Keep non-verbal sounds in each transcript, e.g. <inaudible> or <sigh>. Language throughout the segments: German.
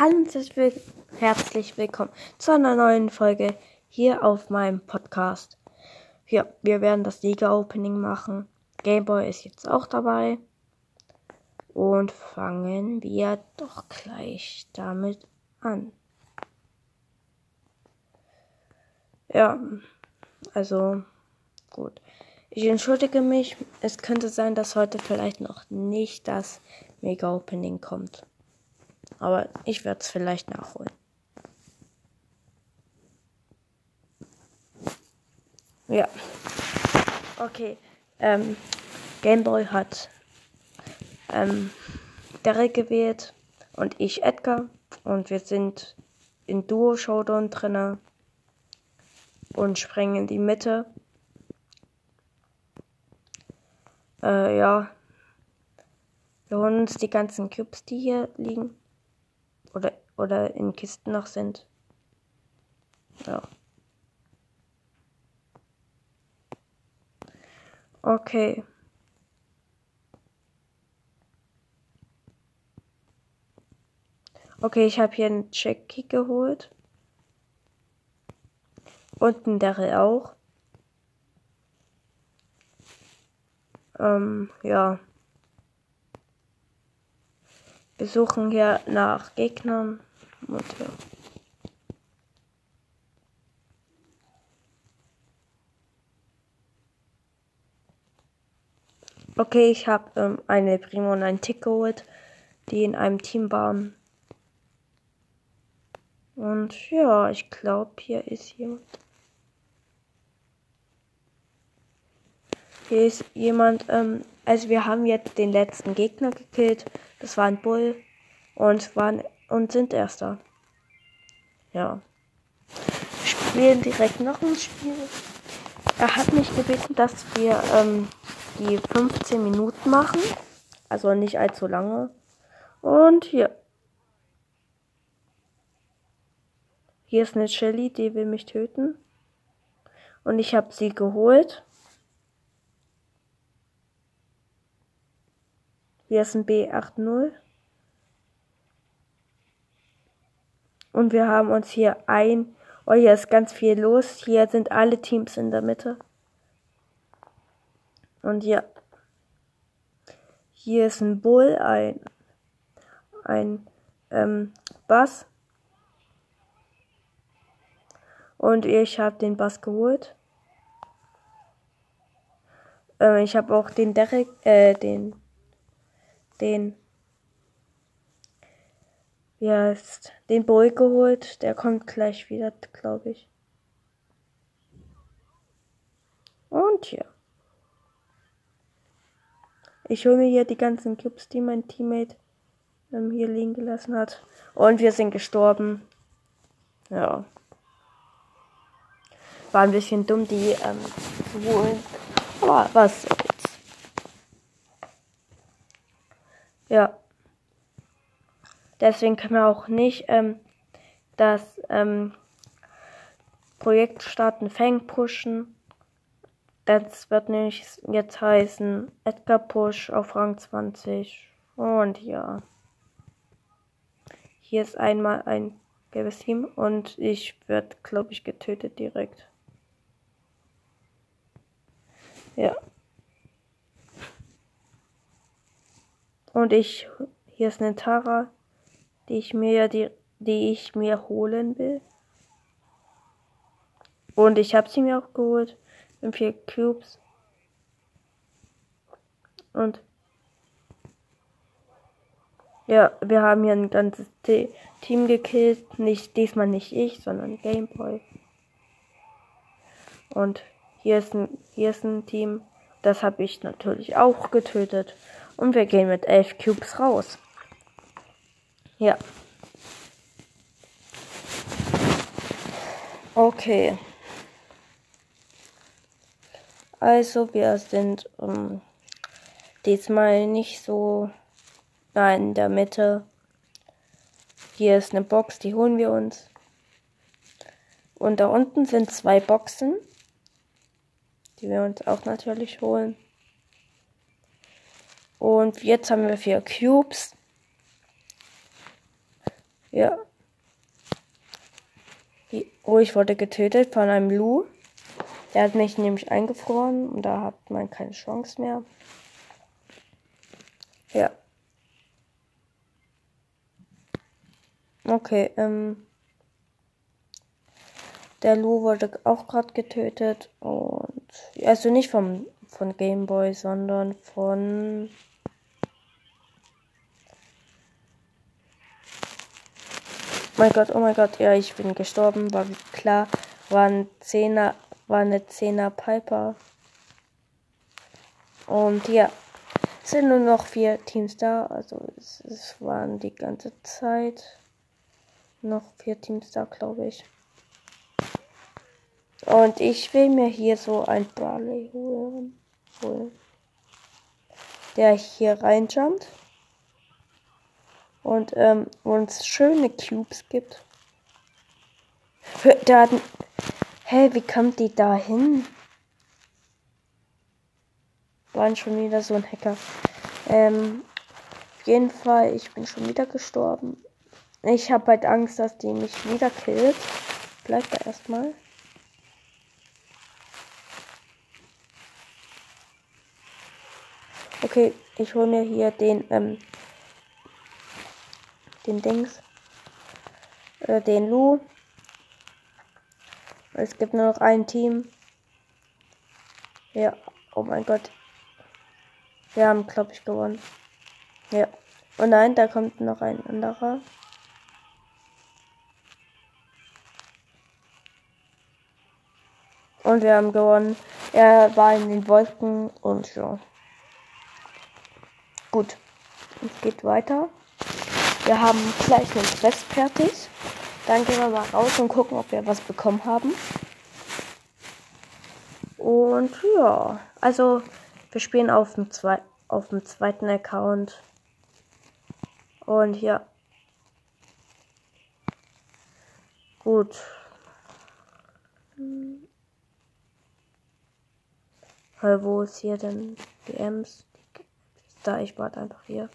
Hallo und herzlich willkommen zu einer neuen Folge hier auf meinem Podcast. Ja, wir werden das Liga-Opening machen. Gameboy ist jetzt auch dabei. Und fangen wir doch gleich damit an. Ja, also gut. Ich entschuldige mich. Es könnte sein, dass heute vielleicht noch nicht das Mega-Opening kommt. Aber ich werde es vielleicht nachholen. Ja. Okay. Ähm, Gameboy hat ähm, Derek gewählt und ich Edgar. Und wir sind in Duo-Showdown drinne und springen in die Mitte. Äh, ja. Wir holen uns die ganzen Cubes, die hier liegen oder, oder in Kisten noch sind. Ja. Okay. Okay, ich habe hier einen Jackie geholt. Und einen Daryl auch. Ähm, ja. Wir suchen hier nach Gegnern. Und ja. Okay, ich habe ähm, eine Primo und einen Tick geholt, die in einem Team waren. Und ja, ich glaube, hier ist jemand. Hier ist jemand, ähm, also wir haben jetzt den letzten Gegner gekillt. Das war ein Bull und waren und sind Erster. Ja. Wir spielen direkt noch ein Spiel. Er hat mich gebeten, dass wir ähm, die 15 Minuten machen. Also nicht allzu lange. Und hier. Hier ist eine Shelly, die will mich töten. Und ich habe sie geholt. Hier ist ein B80. Und wir haben uns hier ein. Oh, hier ist ganz viel los. Hier sind alle Teams in der Mitte. Und ja. Hier ist ein Bull, ein, ein ähm, Bass. Und ich habe den Bass geholt. Äh, ich habe auch den Derek, äh, den den, wie heißt, den Boy geholt. Der kommt gleich wieder, glaube ich. Und hier. Ich hole mir hier die ganzen Cubes, die mein Teammate ähm, hier liegen gelassen hat. Und wir sind gestorben. Ja. War ein bisschen dumm, die ähm, zu holen. Aber was Ja. Deswegen können wir auch nicht ähm, das ähm, Projekt starten Fang pushen. Das wird nämlich jetzt heißen Edgar Push auf Rang 20. Und ja. Hier ist einmal ein gelbes Team und ich werde, glaube ich, getötet direkt. Ja. Und ich, hier ist eine Tara, die ich mir, die, die ich mir holen will. Und ich habe sie mir auch geholt. In vier Cubes. Und ja, wir haben hier ein ganzes T Team gekillt. Nicht, diesmal nicht ich, sondern Gameboy. Und hier ist ein, hier ist ein Team. Das habe ich natürlich auch getötet. Und wir gehen mit elf Cubes raus. Ja. Okay. Also wir sind ähm, diesmal nicht so nein, in der Mitte. Hier ist eine Box, die holen wir uns. Und da unten sind zwei Boxen, die wir uns auch natürlich holen. Und jetzt haben wir vier Cubes. Ja. Oh, ich wurde getötet von einem Lu. Der hat mich nämlich eingefroren und da hat man keine Chance mehr. Ja. Okay, ähm. Der Lu wurde auch gerade getötet und also nicht vom von Gameboy, sondern von mein Gott, oh mein Gott, ja, ich bin gestorben, war klar, war ein Zehner, war eine Zehner Piper. Und ja, es sind nur noch vier Teams da, also es, es waren die ganze Zeit noch vier Teams da, glaube ich. Und ich will mir hier so ein Barley holen. holen. Der hier reinjumpt. Und ähm, uns schöne Cubes gibt. <laughs> Da hat, hä, wie kommt die da hin? Waren schon wieder so ein Hacker. Ähm, auf jeden Fall, ich bin schon wieder gestorben. Ich habe halt Angst, dass die mich wieder killt. Bleib da erstmal. Okay, ich hole mir hier den, ähm, den Dings. Äh, den Lu. Es gibt nur noch ein Team. Ja, oh mein Gott. Wir haben, glaube ich, gewonnen. Ja. Oh nein, da kommt noch ein anderer. Und wir haben gewonnen. Er war in den Wolken und ja. Gut. Es geht weiter. Wir haben gleich einen Quest fertig. Dann gehen wir mal raus und gucken, ob wir was bekommen haben. Und ja, also wir spielen auf dem, zwei, auf dem zweiten Account. Und ja. Gut. Weil wo ist hier denn die Ems? Da, ich warte einfach hier.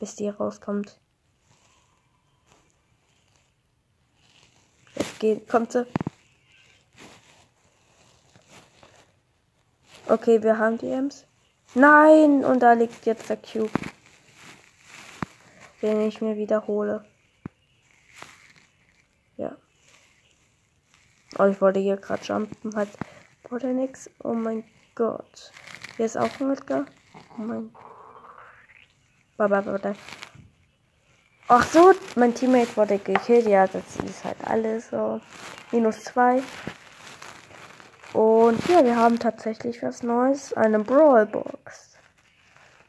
Bis die rauskommt. Jetzt geht, kommt sie. Okay, wir haben die Ems. Nein! Und da liegt jetzt der Cube. Den ich mir wiederhole. Ja. Oh, ich wollte hier gerade jumpen, halt oder nix. Oh mein Gott. Hier ist auch ein Edgar. Oh mein. Baba, baba. Ach so, mein Teammate wurde gekillt. Ja, das ist halt alles so. Minus zwei. Und ja, wir haben tatsächlich was Neues. Eine Brawlbox.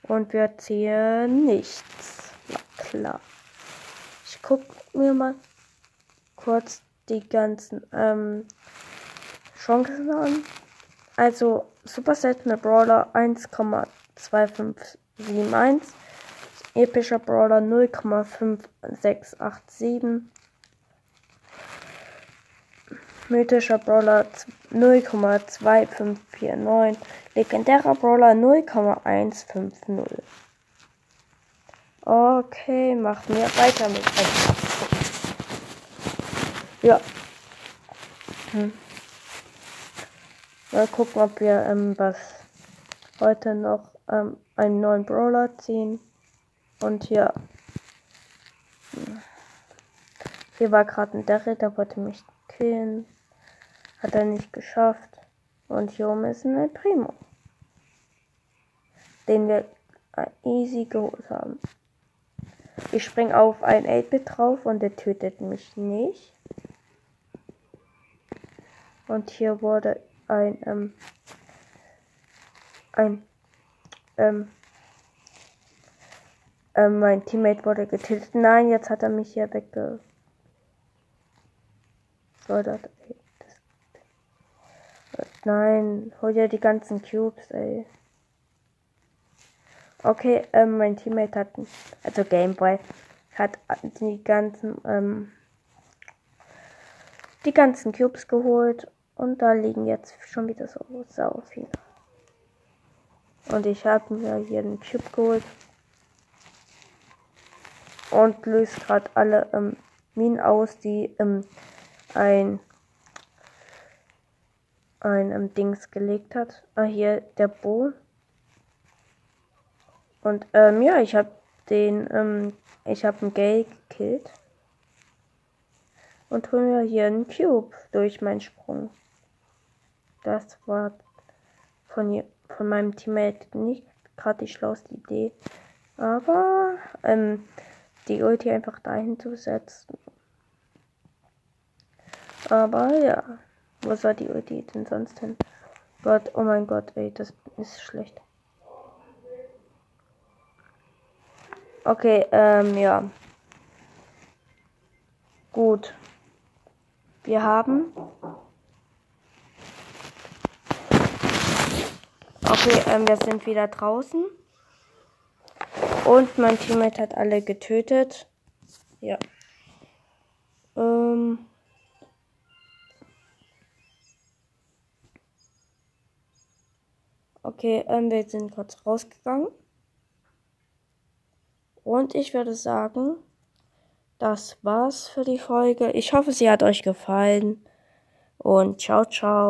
Und wir ziehen nichts. Na klar. Ich guck mir mal kurz die ganzen ähm, Chancen an. Also Super seltener Brawler 1,2571. Epischer Brawler 0,5687. Mythischer Brawler 0,2549. Legendärer Brawler 0,150. Okay, machen wir weiter mit. Ja. Hm. Mal gucken, ob wir ähm, was heute noch ähm, einen neuen Brawler ziehen. Und ja. Hier war gerade ein Daryl, der wollte mich killen. Hat er nicht geschafft. Und hier oben ist ein Primo. Den wir äh, easy geholt haben. Ich spring auf ein 8-Bit drauf und der tötet mich nicht. Und hier wurde ein, ähm, ein, ähm, ähm, mein Teammate wurde getiltet. Nein, jetzt hat er mich hier wegge... So, das, das, nein, hol dir die ganzen Cubes, ey. Okay, ähm, mein Teammate hat, also Gameboy, hat die ganzen, ähm, die ganzen Cubes geholt und da liegen jetzt schon wieder so sau viele. Und ich habe mir hier einen Chip geholt. und löst gerade alle ähm, Minen aus, die ähm, ein ein ähm, Dings gelegt hat. Ah, hier der Bo. Und ähm, ja, ich habe den, ähm, ich habe einen Gay gekillt. Und hol mir hier einen Cube durch meinen Sprung. Das war von, von meinem Teammate nicht gerade die schlauste Idee. Aber ähm, die Ulti einfach dahin zu setzen. Aber ja, wo soll die Ulti denn sonst hin? Gott, oh mein Gott, ey, das ist schlecht. Okay, ähm, ja. Gut. Wir haben. Okay, ähm, wir sind wieder draußen. Und mein Teammate hat alle getötet. Ja. Ähm. Okay, ähm, wir sind kurz rausgegangen. Und ich würde sagen, das war's für die Folge. Ich hoffe, sie hat euch gefallen. Und ciao, ciao.